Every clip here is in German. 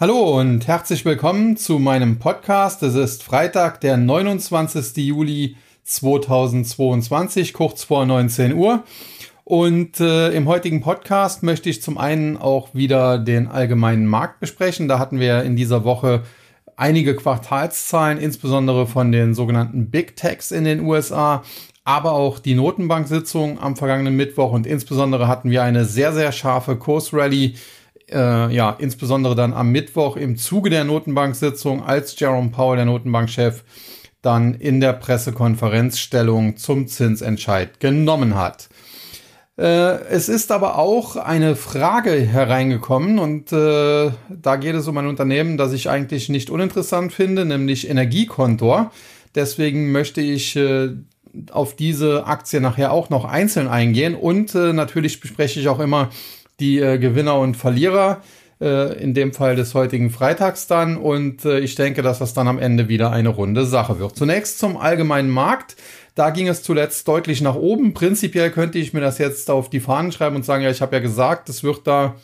Hallo und herzlich willkommen zu meinem Podcast. Es ist Freitag, der 29. Juli 2022, kurz vor 19 Uhr. Und äh, im heutigen Podcast möchte ich zum einen auch wieder den allgemeinen Markt besprechen. Da hatten wir in dieser Woche einige Quartalszahlen, insbesondere von den sogenannten Big Techs in den USA, aber auch die Notenbank-Sitzung am vergangenen Mittwoch und insbesondere hatten wir eine sehr, sehr scharfe Kursrally äh, ja, insbesondere dann am Mittwoch im Zuge der Notenbank-Sitzung, als Jerome Powell, der Notenbankchef, dann in der Pressekonferenz Stellung zum Zinsentscheid genommen hat. Äh, es ist aber auch eine Frage hereingekommen und äh, da geht es um ein Unternehmen, das ich eigentlich nicht uninteressant finde, nämlich Energiekontor. Deswegen möchte ich äh, auf diese Aktie nachher auch noch einzeln eingehen und äh, natürlich bespreche ich auch immer die äh, Gewinner und Verlierer, äh, in dem Fall des heutigen Freitags dann. Und äh, ich denke, dass das dann am Ende wieder eine runde Sache wird. Zunächst zum allgemeinen Markt. Da ging es zuletzt deutlich nach oben. Prinzipiell könnte ich mir das jetzt auf die Fahnen schreiben und sagen, ja, ich habe ja gesagt, es wird da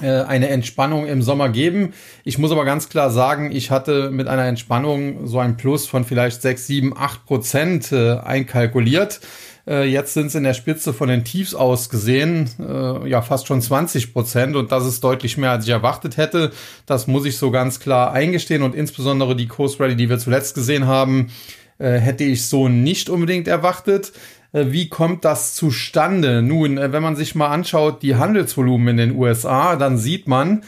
äh, eine Entspannung im Sommer geben. Ich muss aber ganz klar sagen, ich hatte mit einer Entspannung so ein Plus von vielleicht 6, 7, 8 Prozent äh, einkalkuliert. Äh, jetzt sind es in der Spitze von den Tiefs aus gesehen, äh, ja, fast schon 20 Prozent. Und das ist deutlich mehr, als ich erwartet hätte. Das muss ich so ganz klar eingestehen. Und insbesondere die Coast Rally, die wir zuletzt gesehen haben, äh, hätte ich so nicht unbedingt erwartet. Äh, wie kommt das zustande? Nun, äh, wenn man sich mal anschaut, die Handelsvolumen in den USA, dann sieht man,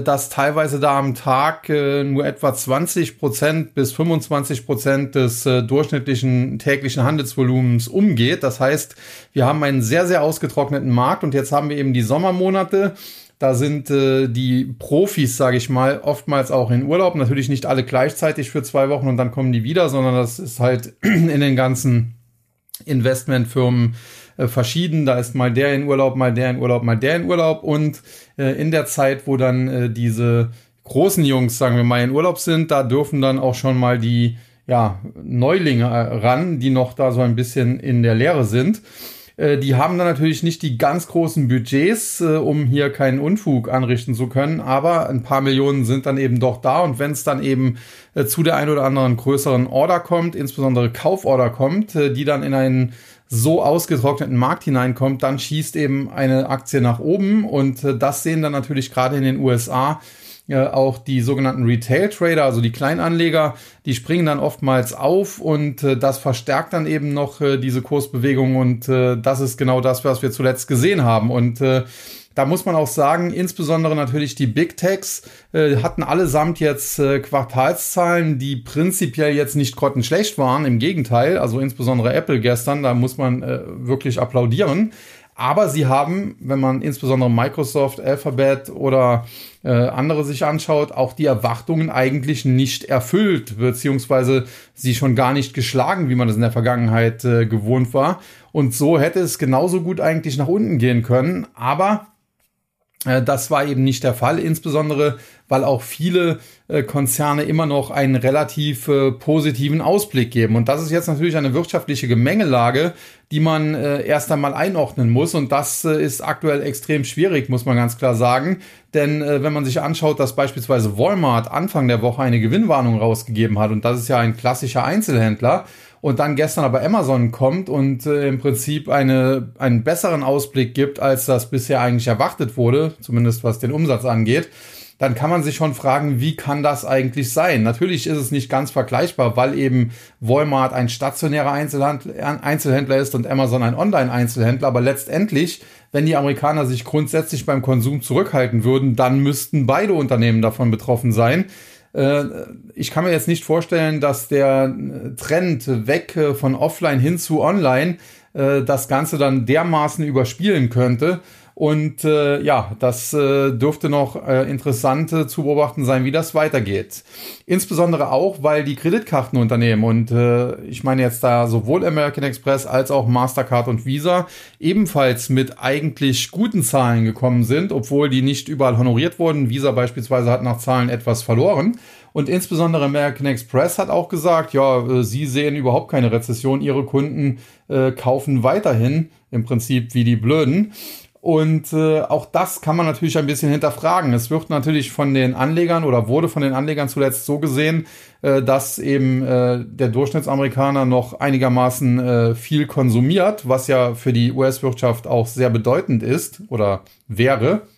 dass teilweise da am Tag äh, nur etwa 20 Prozent bis 25 Prozent des äh, durchschnittlichen täglichen Handelsvolumens umgeht. Das heißt, wir haben einen sehr, sehr ausgetrockneten Markt und jetzt haben wir eben die Sommermonate. Da sind äh, die Profis, sage ich mal, oftmals auch in Urlaub. Natürlich nicht alle gleichzeitig für zwei Wochen und dann kommen die wieder, sondern das ist halt in den ganzen Investmentfirmen äh, verschieden. Da ist mal der in Urlaub, mal der in Urlaub, mal der in Urlaub. Und äh, in der Zeit, wo dann äh, diese großen Jungs, sagen wir mal, in Urlaub sind, da dürfen dann auch schon mal die ja, Neulinge ran, die noch da so ein bisschen in der Lehre sind. Die haben dann natürlich nicht die ganz großen Budgets, um hier keinen Unfug anrichten zu können, aber ein paar Millionen sind dann eben doch da und wenn es dann eben zu der ein oder anderen größeren Order kommt, insbesondere Kauforder kommt, die dann in einen so ausgetrockneten Markt hineinkommt, dann schießt eben eine Aktie nach oben. Und äh, das sehen dann natürlich gerade in den USA äh, auch die sogenannten Retail Trader, also die Kleinanleger, die springen dann oftmals auf und äh, das verstärkt dann eben noch äh, diese Kursbewegung. Und äh, das ist genau das, was wir zuletzt gesehen haben. Und äh, da muss man auch sagen, insbesondere natürlich die Big Techs äh, hatten allesamt jetzt äh, Quartalszahlen, die prinzipiell jetzt nicht grottenschlecht waren. Im Gegenteil, also insbesondere Apple gestern, da muss man äh, wirklich applaudieren. Aber sie haben, wenn man insbesondere Microsoft, Alphabet oder äh, andere sich anschaut, auch die Erwartungen eigentlich nicht erfüllt, beziehungsweise sie schon gar nicht geschlagen, wie man das in der Vergangenheit äh, gewohnt war. Und so hätte es genauso gut eigentlich nach unten gehen können. Aber das war eben nicht der Fall, insbesondere weil auch viele äh, Konzerne immer noch einen relativ äh, positiven Ausblick geben. Und das ist jetzt natürlich eine wirtschaftliche Gemengelage, die man erst einmal einordnen muss. Und das ist aktuell extrem schwierig, muss man ganz klar sagen. Denn wenn man sich anschaut, dass beispielsweise Walmart Anfang der Woche eine Gewinnwarnung rausgegeben hat, und das ist ja ein klassischer Einzelhändler, und dann gestern aber Amazon kommt und äh, im Prinzip eine, einen besseren Ausblick gibt, als das bisher eigentlich erwartet wurde, zumindest was den Umsatz angeht, dann kann man sich schon fragen, wie kann das eigentlich sein? Natürlich ist es nicht ganz vergleichbar, weil eben Walmart ein stationärer Einzelhändler ist und Amazon ein Online-Einzelhändler, aber letztendlich, wenn die Amerikaner sich grundsätzlich beim Konsum zurückhalten würden, dann müssten beide Unternehmen davon betroffen sein. Äh, ich kann mir jetzt nicht vorstellen, dass der Trend weg äh, von offline hin zu online äh, das Ganze dann dermaßen überspielen könnte. Und äh, ja, das äh, dürfte noch äh, interessant äh, zu beobachten sein, wie das weitergeht. Insbesondere auch, weil die Kreditkartenunternehmen und äh, ich meine jetzt da sowohl American Express als auch Mastercard und Visa ebenfalls mit eigentlich guten Zahlen gekommen sind, obwohl die nicht überall honoriert wurden. Visa beispielsweise hat nach Zahlen etwas verloren. Und insbesondere American Express hat auch gesagt, ja, äh, sie sehen überhaupt keine Rezession, ihre Kunden äh, kaufen weiterhin im Prinzip wie die Blöden. Und äh, auch das kann man natürlich ein bisschen hinterfragen. Es wird natürlich von den Anlegern oder wurde von den Anlegern zuletzt so gesehen, äh, dass eben äh, der Durchschnittsamerikaner noch einigermaßen äh, viel konsumiert, was ja für die US-Wirtschaft auch sehr bedeutend ist oder wäre.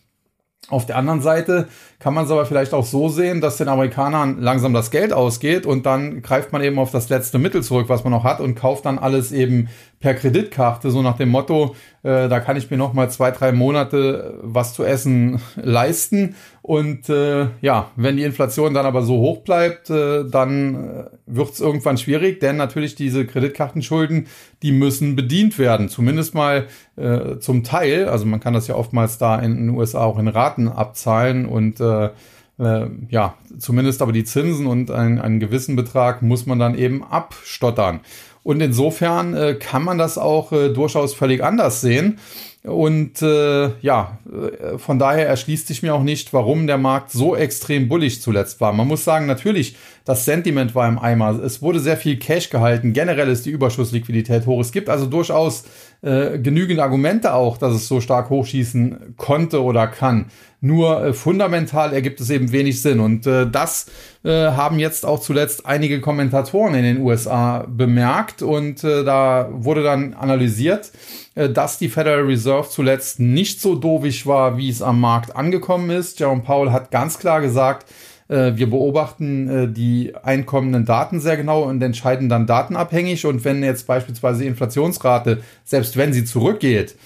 Auf der anderen Seite kann man es aber vielleicht auch so sehen, dass den Amerikanern langsam das Geld ausgeht und dann greift man eben auf das letzte Mittel zurück, was man noch hat und kauft dann alles eben per Kreditkarte, so nach dem Motto, äh, da kann ich mir noch mal zwei, drei Monate was zu essen leisten. Und äh, ja, wenn die Inflation dann aber so hoch bleibt, äh, dann äh, wird es irgendwann schwierig, denn natürlich diese Kreditkartenschulden, die müssen bedient werden, zumindest mal äh, zum Teil. Also man kann das ja oftmals da in den USA auch in Raten abzahlen und äh, äh, ja, zumindest aber die Zinsen und ein, einen gewissen Betrag muss man dann eben abstottern. Und insofern äh, kann man das auch äh, durchaus völlig anders sehen. Und äh, ja, äh, von daher erschließt sich mir auch nicht, warum der Markt so extrem bullig zuletzt war. Man muss sagen, natürlich, das Sentiment war im Eimer. Es wurde sehr viel Cash gehalten. Generell ist die Überschussliquidität hoch. Es gibt also durchaus äh, genügend Argumente auch, dass es so stark hochschießen konnte oder kann. Nur äh, fundamental ergibt es eben wenig Sinn. Und äh, das äh, haben jetzt auch zuletzt einige Kommentatoren in den USA bemerkt. Und äh, da wurde dann analysiert, dass die Federal Reserve zuletzt nicht so dovisch war, wie es am Markt angekommen ist. Jerome Powell hat ganz klar gesagt, wir beobachten äh, die einkommenden Daten sehr genau und entscheiden dann datenabhängig. Und wenn jetzt beispielsweise die Inflationsrate, selbst wenn sie zurückgeht,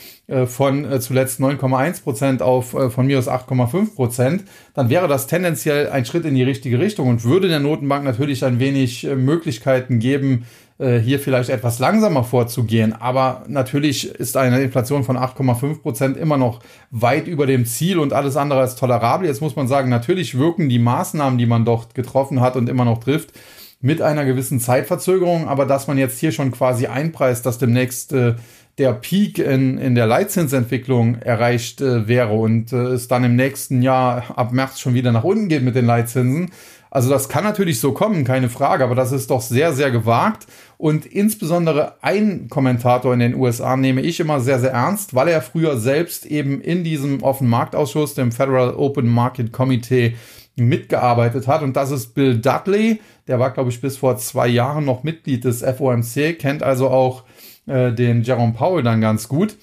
von zuletzt 9,1 Prozent auf von mir aus 8,5 Prozent, dann wäre das tendenziell ein Schritt in die richtige Richtung und würde der Notenbank natürlich ein wenig Möglichkeiten geben, äh, hier vielleicht etwas langsamer vorzugehen. Aber natürlich ist eine Inflation von 8,5 Prozent immer noch weit über dem Ziel und alles andere als tolerabel. Jetzt muss man sagen, natürlich wirken die Maßnahmen, die man dort getroffen hat und immer noch trifft, mit einer gewissen Zeitverzögerung. Aber dass man jetzt hier schon quasi einpreist, dass demnächst äh, der Peak in, in der Leitzinsentwicklung erreicht äh, wäre und äh, es dann im nächsten Jahr ab März schon wieder nach unten geht mit den Leitzinsen, also das kann natürlich so kommen, keine Frage, aber das ist doch sehr, sehr gewagt. Und insbesondere ein Kommentator in den USA nehme ich immer sehr, sehr ernst, weil er früher selbst eben in diesem offenen Marktausschuss, dem Federal Open Market Committee, mitgearbeitet hat. Und das ist Bill Dudley. Der war, glaube ich, bis vor zwei Jahren noch Mitglied des FOMC, kennt also auch äh, den Jerome Powell dann ganz gut.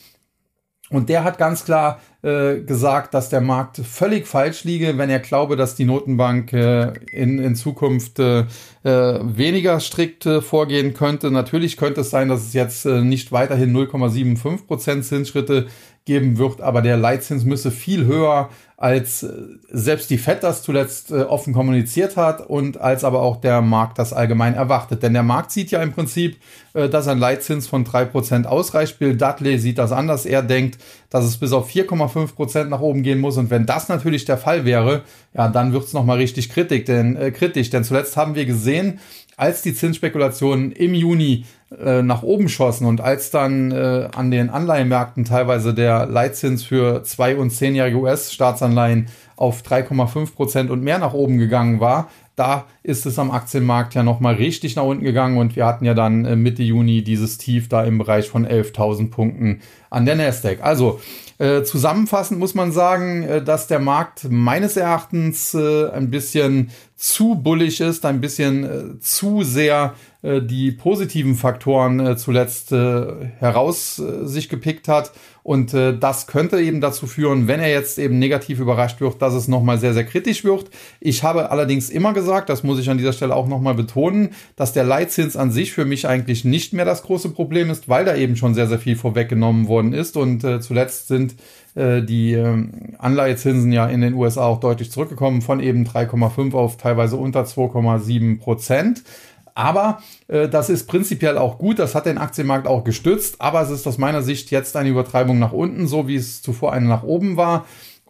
Und der hat ganz klar äh, gesagt, dass der Markt völlig falsch liege, wenn er glaube, dass die Notenbank äh, in, in Zukunft äh, äh weniger strikt äh, vorgehen könnte. Natürlich könnte es sein, dass es jetzt äh, nicht weiterhin 0,75 Prozent Zinsschritte geben wird, aber der Leitzins müsse viel höher als äh, selbst die FED das zuletzt äh, offen kommuniziert hat und als aber auch der Markt das allgemein erwartet. Denn der Markt sieht ja im Prinzip, äh, dass ein Leitzins von drei Prozent ausreicht. Bill Dudley sieht das anders. Er denkt, dass es bis auf 4,5 Prozent nach oben gehen muss. Und wenn das natürlich der Fall wäre, ja, dann wird's es nochmal richtig kritisch. Denn, äh, kritisch. Denn zuletzt haben wir gesehen, als die Zinsspekulationen im Juni äh, nach oben schossen und als dann äh, an den Anleihenmärkten teilweise der Leitzins für zwei und zehnjährige US-Staatsanleihen auf 3,5 Prozent und mehr nach oben gegangen war, da ist es am Aktienmarkt ja nochmal richtig nach unten gegangen und wir hatten ja dann äh, Mitte Juni dieses Tief da im Bereich von 11.000 Punkten an der Nasdaq. Also äh, zusammenfassend muss man sagen, äh, dass der Markt meines Erachtens äh, ein bisschen zu bullig ist, ein bisschen äh, zu sehr äh, die positiven Faktoren äh, zuletzt heraus sich gepickt hat. Und das könnte eben dazu führen, wenn er jetzt eben negativ überrascht wird, dass es nochmal sehr, sehr kritisch wird. Ich habe allerdings immer gesagt, das muss ich an dieser Stelle auch nochmal betonen, dass der Leitzins an sich für mich eigentlich nicht mehr das große Problem ist, weil da eben schon sehr, sehr viel vorweggenommen worden ist. Und zuletzt sind äh, die äh, Anleihezinsen ja in den USA auch deutlich zurückgekommen, von eben 3,5 auf teilweise unter 2,7 Prozent. Aber äh, das ist prinzipiell auch gut, das hat den Aktienmarkt auch gestützt, aber es ist aus meiner Sicht jetzt eine Übertreibung nach unten, so wie es zuvor eine nach oben war.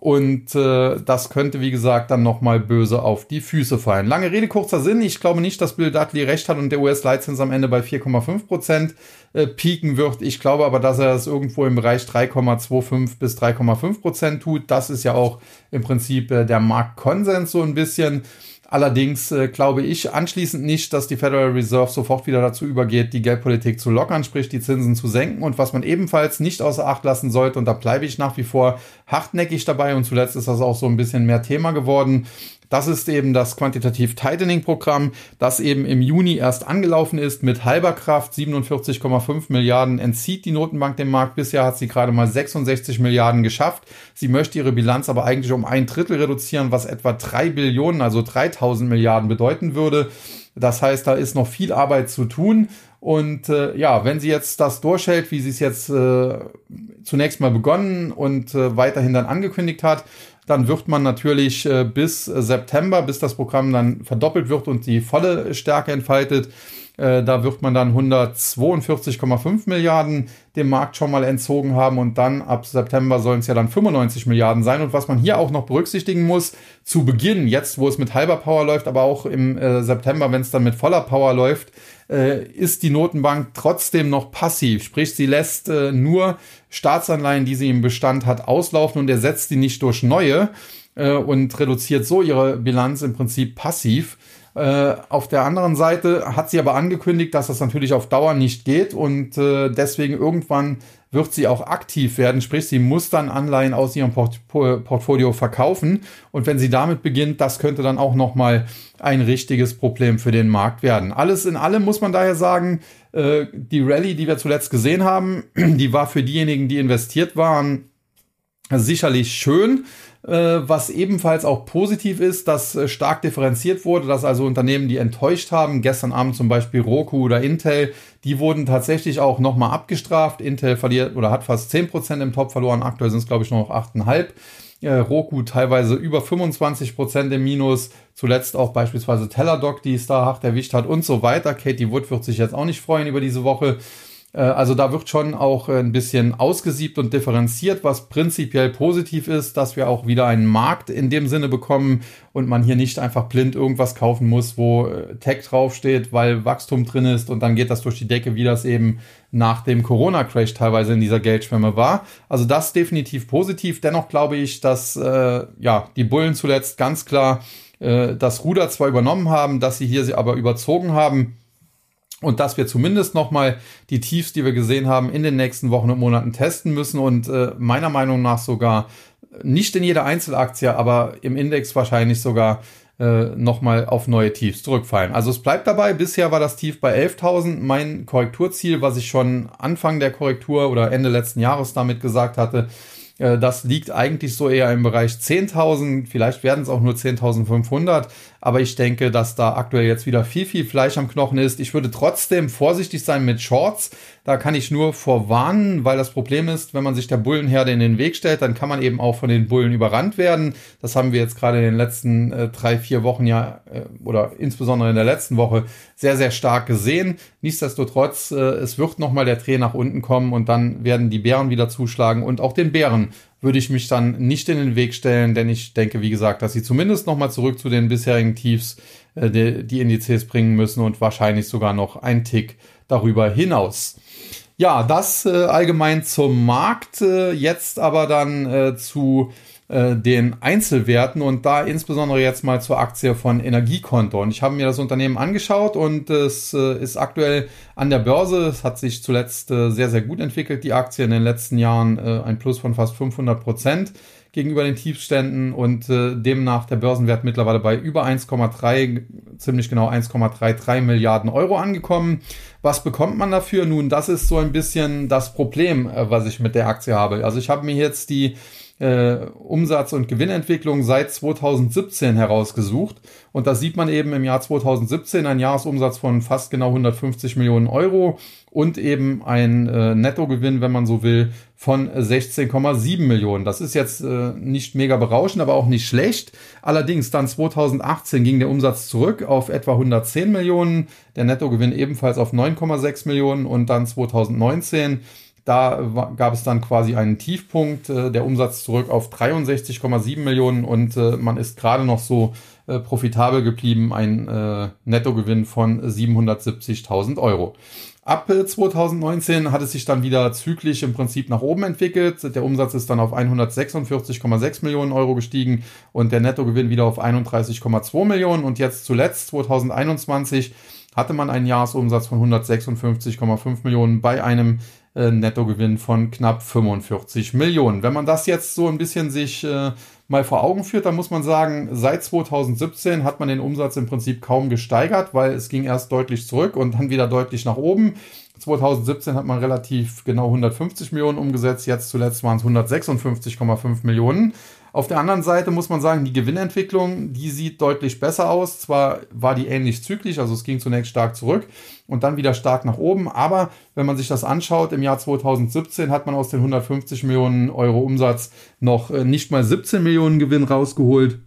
Und äh, das könnte, wie gesagt, dann nochmal böse auf die Füße fallen. Lange Rede, kurzer Sinn. Ich glaube nicht, dass Bill Dudley recht hat und der US-Leitzins am Ende bei 4,5 Prozent äh, pieken wird. Ich glaube aber, dass er das irgendwo im Bereich 3,25 bis 3,5 Prozent tut. Das ist ja auch im Prinzip äh, der Marktkonsens so ein bisschen. Allerdings äh, glaube ich anschließend nicht, dass die Federal Reserve sofort wieder dazu übergeht, die Geldpolitik zu lockern, sprich die Zinsen zu senken. Und was man ebenfalls nicht außer Acht lassen sollte, und da bleibe ich nach wie vor hartnäckig dabei, und zuletzt ist das auch so ein bisschen mehr Thema geworden, das ist eben das Quantitativ Tightening Programm, das eben im Juni erst angelaufen ist mit halber Kraft. 47,5 Milliarden entzieht die Notenbank dem Markt. Bisher hat sie gerade mal 66 Milliarden geschafft. Sie möchte ihre Bilanz aber eigentlich um ein Drittel reduzieren, was etwa drei Billionen, also 3000 Milliarden bedeuten würde. Das heißt, da ist noch viel Arbeit zu tun. Und äh, ja, wenn sie jetzt das durchhält, wie sie es jetzt äh, zunächst mal begonnen und äh, weiterhin dann angekündigt hat, dann wird man natürlich äh, bis September, bis das Programm dann verdoppelt wird und die volle Stärke entfaltet, äh, da wird man dann 142,5 Milliarden dem Markt schon mal entzogen haben und dann ab September sollen es ja dann 95 Milliarden sein. Und was man hier auch noch berücksichtigen muss, zu Beginn, jetzt wo es mit halber Power läuft, aber auch im äh, September, wenn es dann mit voller Power läuft, äh, ist die Notenbank trotzdem noch passiv. Sprich, sie lässt äh, nur Staatsanleihen, die sie im Bestand hat, auslaufen und ersetzt die nicht durch neue äh, und reduziert so ihre Bilanz im Prinzip passiv. Äh, auf der anderen Seite hat sie aber angekündigt, dass das natürlich auf Dauer nicht geht und äh, deswegen irgendwann wird sie auch aktiv werden, sprich sie muss dann Anleihen aus ihrem Port Portfolio verkaufen und wenn sie damit beginnt, das könnte dann auch noch mal ein richtiges Problem für den Markt werden. Alles in allem muss man daher sagen, äh, die Rallye, die wir zuletzt gesehen haben, die war für diejenigen, die investiert waren, sicherlich schön. Äh, was ebenfalls auch positiv ist, dass äh, stark differenziert wurde, dass also Unternehmen, die enttäuscht haben, gestern Abend zum Beispiel Roku oder Intel, die wurden tatsächlich auch nochmal abgestraft. Intel verliert oder hat fast 10% im Top verloren, aktuell sind es glaube ich noch 8,5%. Äh, Roku teilweise über 25% im Minus, zuletzt auch beispielsweise Teladoc, die es da hart erwischt hat und so weiter. Katie Wood wird sich jetzt auch nicht freuen über diese Woche. Äh, also da wird schon auch äh, ein bisschen ausgesiebt und differenziert, was prinzipiell positiv ist, dass wir auch wieder einen Markt in dem Sinne bekommen und man hier nicht einfach blind irgendwas kaufen muss, wo äh, Tech draufsteht, weil Wachstum drin ist und dann geht das durch die Decke, wie das eben nach dem Corona-Crash teilweise in dieser Geldschwemme war. Also das definitiv positiv. Dennoch glaube ich, dass äh, ja die Bullen zuletzt ganz klar äh, das Ruder zwar übernommen haben, dass sie hier sie aber überzogen haben und dass wir zumindest nochmal die Tiefs, die wir gesehen haben, in den nächsten Wochen und Monaten testen müssen und äh, meiner Meinung nach sogar nicht in jeder Einzelaktie, aber im Index wahrscheinlich sogar äh, nochmal auf neue Tiefs zurückfallen. Also es bleibt dabei, bisher war das Tief bei 11.000. Mein Korrekturziel, was ich schon Anfang der Korrektur oder Ende letzten Jahres damit gesagt hatte, äh, das liegt eigentlich so eher im Bereich 10.000, vielleicht werden es auch nur 10.500, aber ich denke, dass da aktuell jetzt wieder viel, viel Fleisch am Knochen ist. Ich würde trotzdem vorsichtig sein mit Shorts. Da kann ich nur vorwarnen, weil das Problem ist, wenn man sich der Bullenherde in den Weg stellt, dann kann man eben auch von den Bullen überrannt werden. Das haben wir jetzt gerade in den letzten äh, drei, vier Wochen ja, äh, oder insbesondere in der letzten Woche sehr, sehr stark gesehen. Nichtsdestotrotz, äh, es wird nochmal der Dreh nach unten kommen und dann werden die Bären wieder zuschlagen und auch den Bären würde ich mich dann nicht in den Weg stellen, denn ich denke, wie gesagt, dass sie zumindest nochmal zurück zu den bisherigen Tiefs äh, die, die Indizes bringen müssen und wahrscheinlich sogar noch ein Tick darüber hinaus. Ja, das äh, allgemein zum Markt. Äh, jetzt aber dann äh, zu äh, den Einzelwerten und da insbesondere jetzt mal zur Aktie von Energiekonto. Und ich habe mir das Unternehmen angeschaut und es äh, ist aktuell an der Börse. Es hat sich zuletzt äh, sehr, sehr gut entwickelt, die Aktie in den letzten Jahren ein Plus von fast 500 Prozent gegenüber den Tiefständen und demnach der Börsenwert mittlerweile bei über 1,3, ziemlich genau 1,33 Milliarden Euro angekommen. Was bekommt man dafür? Nun, das ist so ein bisschen das Problem, was ich mit der Aktie habe. Also ich habe mir jetzt die äh, Umsatz- und Gewinnentwicklung seit 2017 herausgesucht. Und da sieht man eben im Jahr 2017 einen Jahresumsatz von fast genau 150 Millionen Euro und eben ein äh, Nettogewinn, wenn man so will, von 16,7 Millionen. Das ist jetzt äh, nicht mega berauschend, aber auch nicht schlecht. Allerdings dann 2018 ging der Umsatz zurück auf etwa 110 Millionen, der Nettogewinn ebenfalls auf 9,6 Millionen und dann 2019 da gab es dann quasi einen Tiefpunkt, äh, der Umsatz zurück auf 63,7 Millionen und äh, man ist gerade noch so äh, profitabel geblieben, ein Nettogewinn von 770.000 Euro. Ab 2019 hat es sich dann wieder zyklisch im Prinzip nach oben entwickelt. Der Umsatz ist dann auf 146,6 Millionen Euro gestiegen und der Nettogewinn wieder auf 31,2 Millionen. Und jetzt zuletzt 2021 hatte man einen Jahresumsatz von 156,5 Millionen bei einem äh, Nettogewinn von knapp 45 Millionen. Wenn man das jetzt so ein bisschen sich äh, mal vor Augen führt, dann muss man sagen, seit 2017 hat man den Umsatz im Prinzip kaum gesteigert, weil es ging erst deutlich zurück und dann wieder deutlich nach oben. 2017 hat man relativ genau 150 Millionen umgesetzt, jetzt zuletzt waren es 156,5 Millionen. Auf der anderen Seite muss man sagen, die Gewinnentwicklung, die sieht deutlich besser aus. Zwar war die ähnlich zyklisch, also es ging zunächst stark zurück und dann wieder stark nach oben, aber wenn man sich das anschaut, im Jahr 2017 hat man aus den 150 Millionen Euro Umsatz noch äh, nicht mal 17 Millionen Gewinn rausgeholt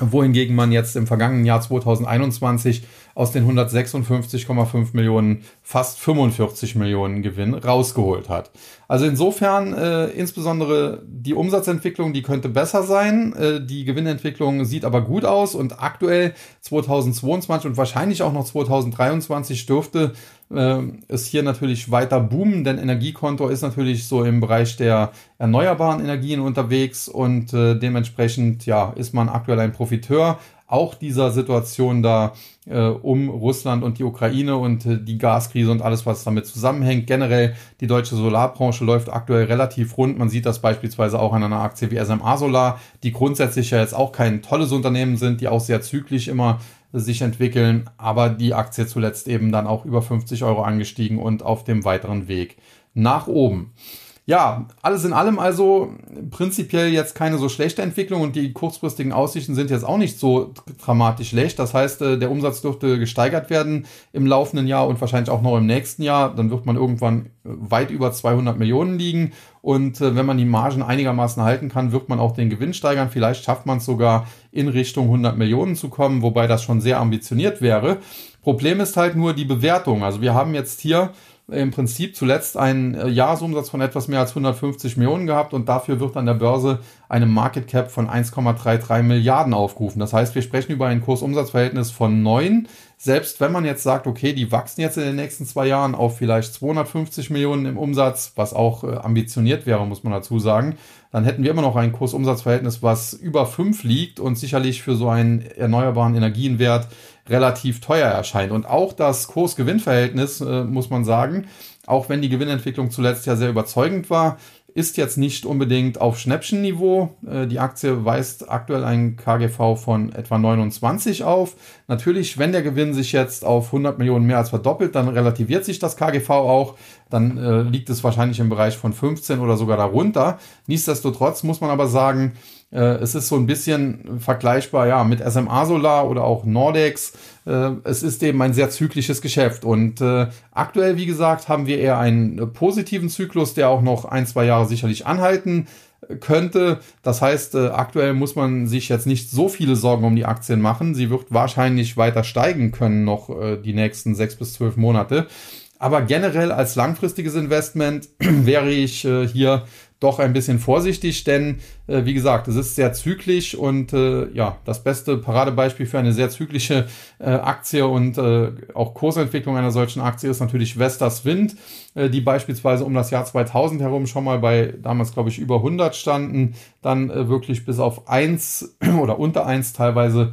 wohingegen man jetzt im vergangenen Jahr 2021 aus den 156,5 Millionen fast 45 Millionen Gewinn rausgeholt hat. Also insofern äh, insbesondere die Umsatzentwicklung, die könnte besser sein. Äh, die Gewinnentwicklung sieht aber gut aus und aktuell 2022 und wahrscheinlich auch noch 2023 dürfte äh, es hier natürlich weiter boomen, denn Energiekonto ist natürlich so im Bereich der erneuerbaren Energien unterwegs und äh, dementsprechend ja ist man aktuell ein Profiteur auch dieser Situation da um Russland und die Ukraine und äh, die Gaskrise und alles, was damit zusammenhängt. Generell die deutsche Solarbranche läuft aktuell relativ rund. Man sieht das beispielsweise auch an einer Aktie wie SMA Solar, die grundsätzlich ja jetzt auch kein tolles Unternehmen sind, die auch sehr zyklisch immer sich entwickeln, aber die Aktie zuletzt eben dann auch über 50 Euro angestiegen und auf dem weiteren Weg nach oben. Ja, alles in allem also prinzipiell jetzt keine so schlechte Entwicklung und die kurzfristigen Aussichten sind jetzt auch nicht so dramatisch schlecht. Das heißt, äh, der Umsatz dürfte gesteigert werden im laufenden Jahr und wahrscheinlich auch noch im nächsten Jahr. Dann wird man irgendwann weit über 200 Millionen liegen. Und äh, wenn man die Margen einigermaßen halten kann, wird man auch den Gewinn steigern. Vielleicht schafft man es sogar in Richtung 100 Millionen zu kommen, wobei das schon sehr ambitioniert wäre. Problem ist halt nur die Bewertung. Also wir haben jetzt hier im Prinzip zuletzt einen äh, Jahresumsatz von etwas mehr als 150 Millionen gehabt und dafür wird an der Börse eine Market Cap von 1,33 Milliarden aufgerufen. Das heißt, wir sprechen über ein Kursumsatzverhältnis von 9. Selbst wenn man jetzt sagt, okay, die wachsen jetzt in den nächsten zwei Jahren auf vielleicht 250 Millionen im Umsatz, was auch äh, ambitioniert wäre, muss man dazu sagen, dann hätten wir immer noch ein Kursumsatzverhältnis, was über 5 liegt und sicherlich für so einen erneuerbaren Energienwert relativ teuer erscheint. Und auch das Kurs-Gewinn-Verhältnis, äh, muss man sagen, auch wenn die Gewinnentwicklung zuletzt ja sehr überzeugend war, ist jetzt nicht unbedingt auf Schnäppchenniveau. Äh, die Aktie weist aktuell ein KGV von etwa 29 auf. Natürlich, wenn der Gewinn sich jetzt auf 100 Millionen mehr als verdoppelt, dann relativiert sich das KGV auch. Dann äh, liegt es wahrscheinlich im Bereich von 15 oder sogar darunter. Nichtsdestotrotz muss man aber sagen, äh, es ist so ein bisschen vergleichbar ja, mit SMA Solar oder auch Nordex. Äh, es ist eben ein sehr zyklisches Geschäft. Und äh, aktuell, wie gesagt, haben wir eher einen positiven Zyklus, der auch noch ein, zwei Jahre sicherlich anhalten könnte. Das heißt, aktuell muss man sich jetzt nicht so viele Sorgen um die Aktien machen. Sie wird wahrscheinlich weiter steigen können noch die nächsten sechs bis zwölf Monate. Aber generell als langfristiges Investment wäre ich hier doch ein bisschen vorsichtig, denn äh, wie gesagt, es ist sehr zyklisch und äh, ja, das beste Paradebeispiel für eine sehr zyklische äh, Aktie und äh, auch Kursentwicklung einer solchen Aktie ist natürlich Vestas Wind, äh, die beispielsweise um das Jahr 2000 herum schon mal bei damals glaube ich über 100 standen, dann äh, wirklich bis auf eins oder unter eins teilweise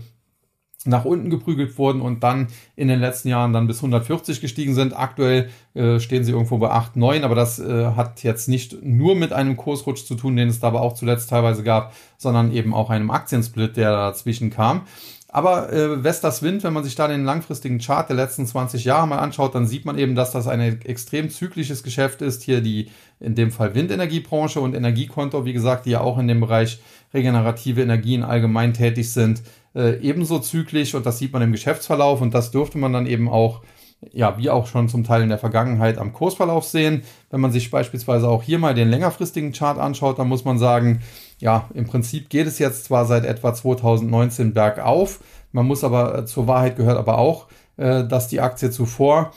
nach unten geprügelt wurden und dann in den letzten Jahren dann bis 140 gestiegen sind. Aktuell äh, stehen sie irgendwo bei 8, 9, aber das äh, hat jetzt nicht nur mit einem Kursrutsch zu tun, den es da aber auch zuletzt teilweise gab, sondern eben auch einem Aktiensplit, der dazwischen kam. Aber äh, Vestas Wind, wenn man sich da den langfristigen Chart der letzten 20 Jahre mal anschaut, dann sieht man eben, dass das ein extrem zyklisches Geschäft ist. Hier die in dem Fall Windenergiebranche und Energiekonto, wie gesagt, die ja auch in dem Bereich regenerative Energien allgemein tätig sind äh, ebenso zyklisch und das sieht man im Geschäftsverlauf und das dürfte man dann eben auch, ja, wie auch schon zum Teil in der Vergangenheit am Kursverlauf sehen. Wenn man sich beispielsweise auch hier mal den längerfristigen Chart anschaut, dann muss man sagen, ja, im Prinzip geht es jetzt zwar seit etwa 2019 bergauf, man muss aber, äh, zur Wahrheit gehört aber auch, äh, dass die Aktie zuvor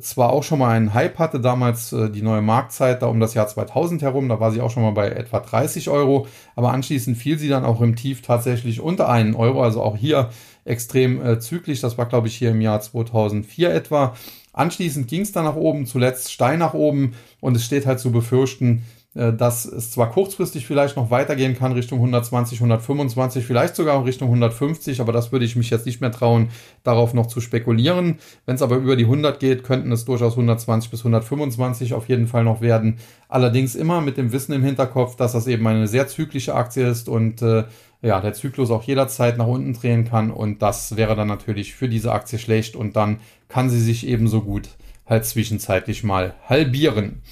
zwar auch schon mal einen Hype hatte, damals äh, die neue Marktzeit da um das Jahr 2000 herum, da war sie auch schon mal bei etwa 30 Euro, aber anschließend fiel sie dann auch im Tief tatsächlich unter einen Euro, also auch hier extrem äh, zyklisch, das war glaube ich hier im Jahr 2004 etwa. Anschließend ging es dann nach oben, zuletzt steil nach oben und es steht halt zu befürchten, dass es zwar kurzfristig vielleicht noch weitergehen kann Richtung 120, 125, vielleicht sogar Richtung 150, aber das würde ich mich jetzt nicht mehr trauen, darauf noch zu spekulieren. Wenn es aber über die 100 geht, könnten es durchaus 120 bis 125 auf jeden Fall noch werden. Allerdings immer mit dem Wissen im Hinterkopf, dass das eben eine sehr zyklische Aktie ist und äh, ja, der Zyklus auch jederzeit nach unten drehen kann und das wäre dann natürlich für diese Aktie schlecht und dann kann sie sich ebenso gut halt zwischenzeitlich mal halbieren.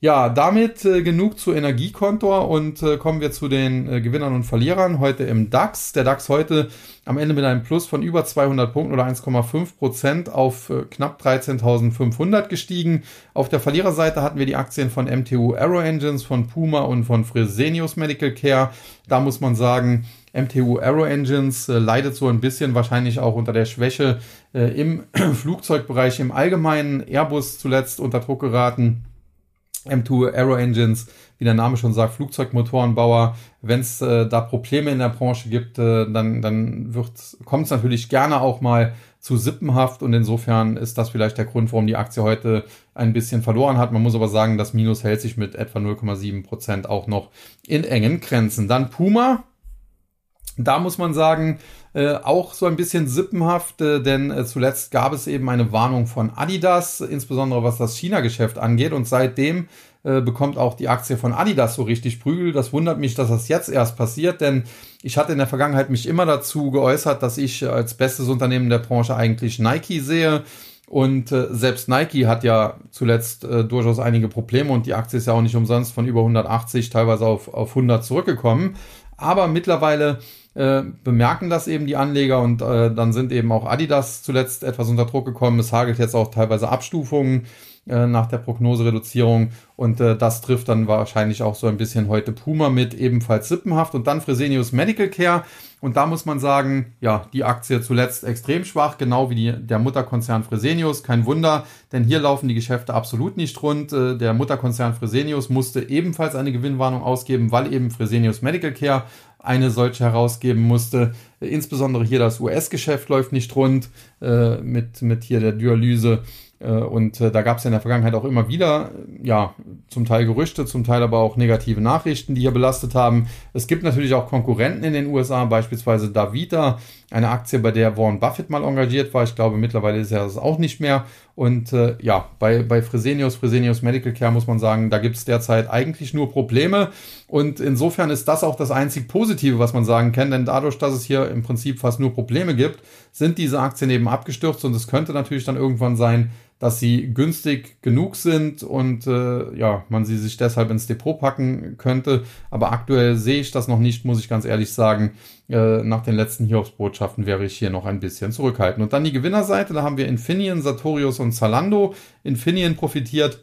Ja, damit äh, genug zu Energiekontor und äh, kommen wir zu den äh, Gewinnern und Verlierern heute im DAX. Der DAX heute am Ende mit einem Plus von über 200 Punkten oder 1,5 Prozent auf äh, knapp 13.500 gestiegen. Auf der Verliererseite hatten wir die Aktien von MTU Aero Engines, von Puma und von Fresenius Medical Care. Da muss man sagen, MTU Aero Engines äh, leidet so ein bisschen wahrscheinlich auch unter der Schwäche äh, im Flugzeugbereich im Allgemeinen. Airbus zuletzt unter Druck geraten M2 Aero Engines, wie der Name schon sagt, Flugzeugmotorenbauer. Wenn es äh, da Probleme in der Branche gibt, äh, dann, dann kommt es natürlich gerne auch mal zu Sippenhaft und insofern ist das vielleicht der Grund, warum die Aktie heute ein bisschen verloren hat. Man muss aber sagen, das Minus hält sich mit etwa 0,7 Prozent auch noch in engen Grenzen. Dann Puma, da muss man sagen, äh, auch so ein bisschen sippenhaft, äh, denn äh, zuletzt gab es eben eine Warnung von Adidas, insbesondere was das China-Geschäft angeht. Und seitdem äh, bekommt auch die Aktie von Adidas so richtig Prügel. Das wundert mich, dass das jetzt erst passiert, denn ich hatte in der Vergangenheit mich immer dazu geäußert, dass ich als bestes Unternehmen der Branche eigentlich Nike sehe. Und äh, selbst Nike hat ja zuletzt äh, durchaus einige Probleme und die Aktie ist ja auch nicht umsonst von über 180 teilweise auf, auf 100 zurückgekommen. Aber mittlerweile äh, bemerken das eben die Anleger und äh, dann sind eben auch Adidas zuletzt etwas unter Druck gekommen. Es hagelt jetzt auch teilweise Abstufungen äh, nach der Prognosereduzierung und äh, das trifft dann wahrscheinlich auch so ein bisschen heute Puma mit, ebenfalls sippenhaft und dann Fresenius Medical Care und da muss man sagen, ja, die Aktie zuletzt extrem schwach, genau wie die, der Mutterkonzern Fresenius, kein Wunder, denn hier laufen die Geschäfte absolut nicht rund. Der Mutterkonzern Fresenius musste ebenfalls eine Gewinnwarnung ausgeben, weil eben Fresenius Medical Care eine solche herausgeben musste. Insbesondere hier das US-Geschäft läuft nicht rund äh, mit, mit hier der Dialyse äh, und äh, da gab es ja in der Vergangenheit auch immer wieder, ja, zum Teil Gerüchte, zum Teil aber auch negative Nachrichten, die hier belastet haben. Es gibt natürlich auch Konkurrenten in den USA, beispielsweise Davita, eine Aktie, bei der Warren Buffett mal engagiert war. Ich glaube, mittlerweile ist er das auch nicht mehr. Und äh, ja, bei, bei Fresenius, Fresenius Medical Care muss man sagen, da gibt es derzeit eigentlich nur Probleme. Und insofern ist das auch das einzig Positive, was man sagen kann. Denn dadurch, dass es hier im Prinzip fast nur Probleme gibt, sind diese Aktien eben abgestürzt. Und es könnte natürlich dann irgendwann sein, dass sie günstig genug sind und äh, ja, man sie sich deshalb ins Depot packen könnte. Aber aktuell sehe ich das noch nicht, muss ich ganz ehrlich sagen. Äh, nach den letzten Hiobsbotschaften wäre ich hier noch ein bisschen zurückhaltend. Und dann die Gewinnerseite, da haben wir Infineon, Sartorius und Zalando. Infineon profitiert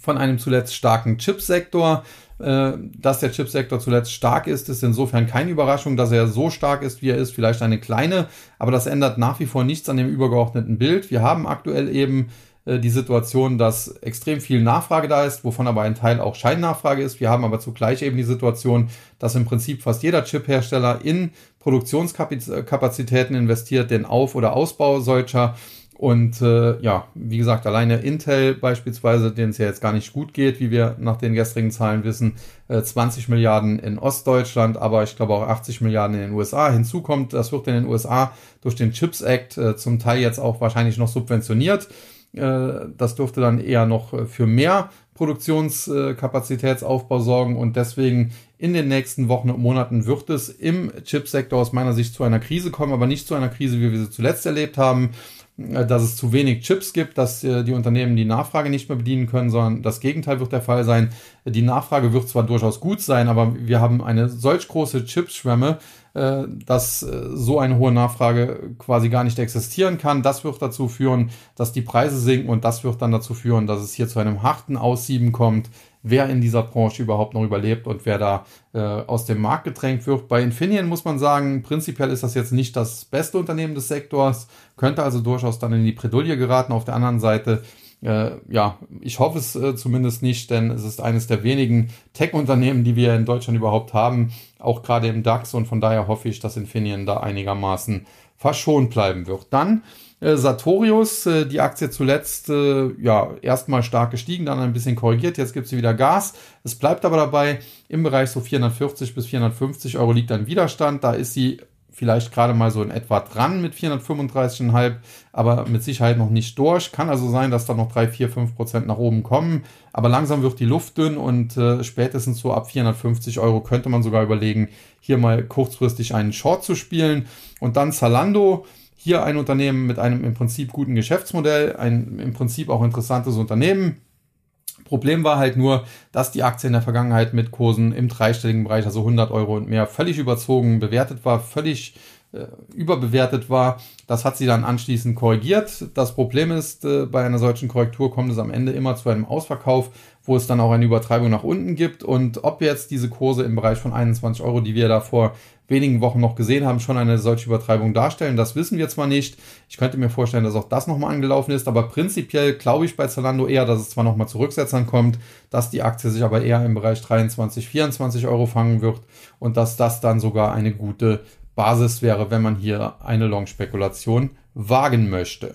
von einem zuletzt starken Chipsektor. Äh, dass der Chipsektor zuletzt stark ist, ist insofern keine Überraschung, dass er so stark ist, wie er ist, vielleicht eine kleine, aber das ändert nach wie vor nichts an dem übergeordneten Bild. Wir haben aktuell eben äh, die Situation, dass extrem viel Nachfrage da ist, wovon aber ein Teil auch Scheinnachfrage ist. Wir haben aber zugleich eben die Situation, dass im Prinzip fast jeder Chiphersteller in Produktionskapazitäten investiert, den Auf- oder Ausbau solcher und äh, ja, wie gesagt, alleine Intel beispielsweise, denen es ja jetzt gar nicht gut geht, wie wir nach den gestrigen Zahlen wissen, äh, 20 Milliarden in Ostdeutschland, aber ich glaube auch 80 Milliarden in den USA. Hinzu kommt, das wird in den USA durch den Chips Act äh, zum Teil jetzt auch wahrscheinlich noch subventioniert. Äh, das dürfte dann eher noch für mehr Produktionskapazitätsaufbau sorgen und deswegen in den nächsten Wochen und Monaten wird es im Chipsektor aus meiner Sicht zu einer Krise kommen, aber nicht zu einer Krise, wie wir sie zuletzt erlebt haben. Äh, dass es zu wenig Chips gibt, dass äh, die Unternehmen die Nachfrage nicht mehr bedienen können, sondern das Gegenteil wird der Fall sein. Die Nachfrage wird zwar durchaus gut sein, aber wir haben eine solch große Chipsschwemme, äh, dass so eine hohe Nachfrage quasi gar nicht existieren kann. Das wird dazu führen, dass die Preise sinken und das wird dann dazu führen, dass es hier zu einem harten Aussieben kommt wer in dieser Branche überhaupt noch überlebt und wer da äh, aus dem Markt gedrängt wird. Bei Infineon muss man sagen, prinzipiell ist das jetzt nicht das beste Unternehmen des Sektors, könnte also durchaus dann in die Predulie geraten. Auf der anderen Seite äh, ja, ich hoffe es äh, zumindest nicht, denn es ist eines der wenigen Tech-Unternehmen, die wir in Deutschland überhaupt haben, auch gerade im DAX und von daher hoffe ich, dass Infineon da einigermaßen verschont bleiben wird. Dann äh, Sartorius, äh, die Aktie zuletzt äh, ja erstmal stark gestiegen, dann ein bisschen korrigiert, jetzt gibt sie wieder Gas. Es bleibt aber dabei, im Bereich so 440 bis 450 Euro liegt ein Widerstand. Da ist sie vielleicht gerade mal so in etwa dran mit 435,5, aber mit Sicherheit noch nicht durch. Kann also sein, dass da noch 3, 4, 5 Prozent nach oben kommen. Aber langsam wird die Luft dünn und äh, spätestens so ab 450 Euro könnte man sogar überlegen, hier mal kurzfristig einen Short zu spielen. Und dann Zalando. Hier ein Unternehmen mit einem im Prinzip guten Geschäftsmodell, ein im Prinzip auch interessantes Unternehmen Problem war halt nur, dass die Aktie in der Vergangenheit mit Kursen im dreistelligen Bereich, also 100 Euro und mehr, völlig überzogen bewertet war, völlig äh, überbewertet war. Das hat sie dann anschließend korrigiert. Das Problem ist, äh, bei einer solchen Korrektur kommt es am Ende immer zu einem Ausverkauf, wo es dann auch eine Übertreibung nach unten gibt. Und ob jetzt diese Kurse im Bereich von 21 Euro, die wir da vor wenigen Wochen noch gesehen haben, schon eine solche Übertreibung darstellen. Das wissen wir zwar nicht. Ich könnte mir vorstellen, dass auch das nochmal angelaufen ist, aber prinzipiell glaube ich bei Zalando eher, dass es zwar nochmal Zurücksetzern kommt, dass die Aktie sich aber eher im Bereich 23, 24 Euro fangen wird und dass das dann sogar eine gute Basis wäre, wenn man hier eine Long-Spekulation wagen möchte.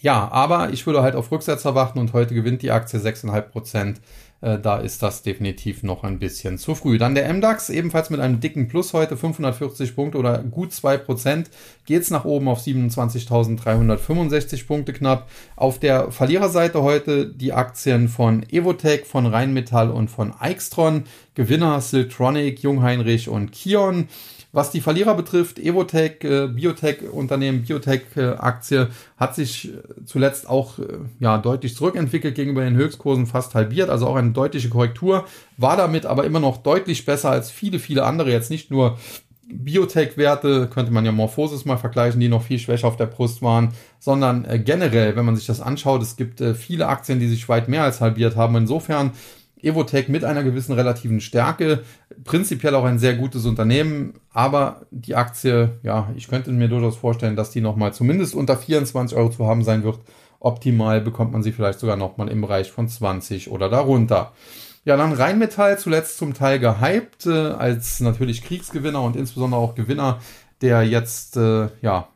Ja, aber ich würde halt auf Rücksetzer warten und heute gewinnt die Aktie 6,5 Prozent äh, da ist das definitiv noch ein bisschen zu früh. Dann der MDAX, ebenfalls mit einem dicken Plus heute, 540 Punkte oder gut 2%, geht's nach oben auf 27.365 Punkte knapp. Auf der Verliererseite heute die Aktien von Evotech, von Rheinmetall und von Eichstron. Gewinner Siltronic, Jungheinrich und Kion. Was die Verlierer betrifft, Evotech, äh, Biotech-Unternehmen, Biotech-Aktie hat sich äh, zuletzt auch äh, ja, deutlich zurückentwickelt gegenüber den Höchstkursen, fast halbiert, also auch eine deutliche Korrektur, war damit aber immer noch deutlich besser als viele, viele andere, jetzt nicht nur Biotech-Werte, könnte man ja Morphosis mal vergleichen, die noch viel schwächer auf der Brust waren, sondern äh, generell, wenn man sich das anschaut, es gibt äh, viele Aktien, die sich weit mehr als halbiert haben. Insofern Evotech mit einer gewissen relativen Stärke, prinzipiell auch ein sehr gutes Unternehmen, aber die Aktie, ja, ich könnte mir durchaus vorstellen, dass die nochmal zumindest unter 24 Euro zu haben sein wird. Optimal bekommt man sie vielleicht sogar nochmal im Bereich von 20 oder darunter. Ja, dann Rheinmetall zuletzt zum Teil gehypt, äh, als natürlich Kriegsgewinner und insbesondere auch Gewinner der jetzt äh, ja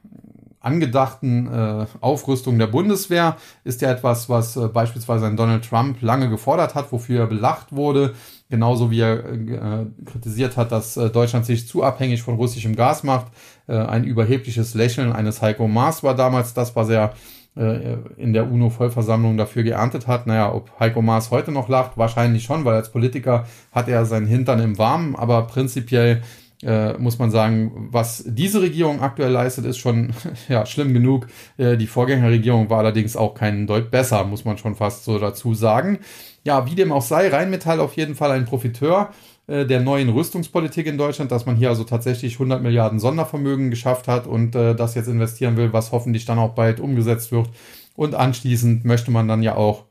angedachten äh, Aufrüstung der Bundeswehr ist ja etwas, was äh, beispielsweise ein Donald Trump lange gefordert hat, wofür er belacht wurde. Genauso wie er äh, kritisiert hat, dass äh, Deutschland sich zu abhängig von russischem Gas macht. Äh, ein überhebliches Lächeln eines Heiko Maas war damals das, was er äh, in der UNO-Vollversammlung dafür geerntet hat. Naja, ob Heiko Maas heute noch lacht, wahrscheinlich schon, weil als Politiker hat er seinen Hintern im Warmen, aber prinzipiell äh, muss man sagen, was diese Regierung aktuell leistet, ist schon ja, schlimm genug. Äh, die Vorgängerregierung war allerdings auch keinen Deut besser, muss man schon fast so dazu sagen. Ja, wie dem auch sei, Rheinmetall auf jeden Fall ein Profiteur äh, der neuen Rüstungspolitik in Deutschland, dass man hier also tatsächlich 100 Milliarden Sondervermögen geschafft hat und äh, das jetzt investieren will, was hoffentlich dann auch bald umgesetzt wird. Und anschließend möchte man dann ja auch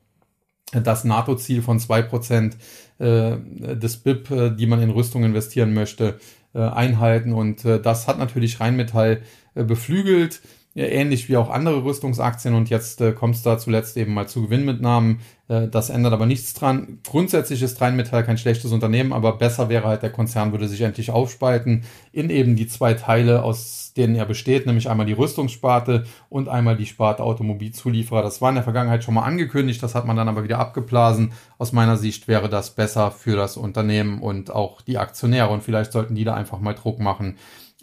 das NATO-Ziel von 2% äh, des BIP, äh, die man in Rüstung investieren möchte, äh, einhalten. Und äh, das hat natürlich Rheinmetall äh, beflügelt, ähnlich wie auch andere Rüstungsaktien. Und jetzt äh, kommt es da zuletzt eben mal zu Gewinnmitnahmen. Äh, das ändert aber nichts dran. Grundsätzlich ist Rheinmetall kein schlechtes Unternehmen, aber besser wäre halt, der Konzern würde sich endlich aufspalten in eben die zwei Teile, aus denen er besteht, nämlich einmal die Rüstungssparte und einmal die Sparte Automobilzulieferer. Das war in der Vergangenheit schon mal angekündigt, das hat man dann aber wieder abgeblasen. Aus meiner Sicht wäre das besser für das Unternehmen und auch die Aktionäre und vielleicht sollten die da einfach mal Druck machen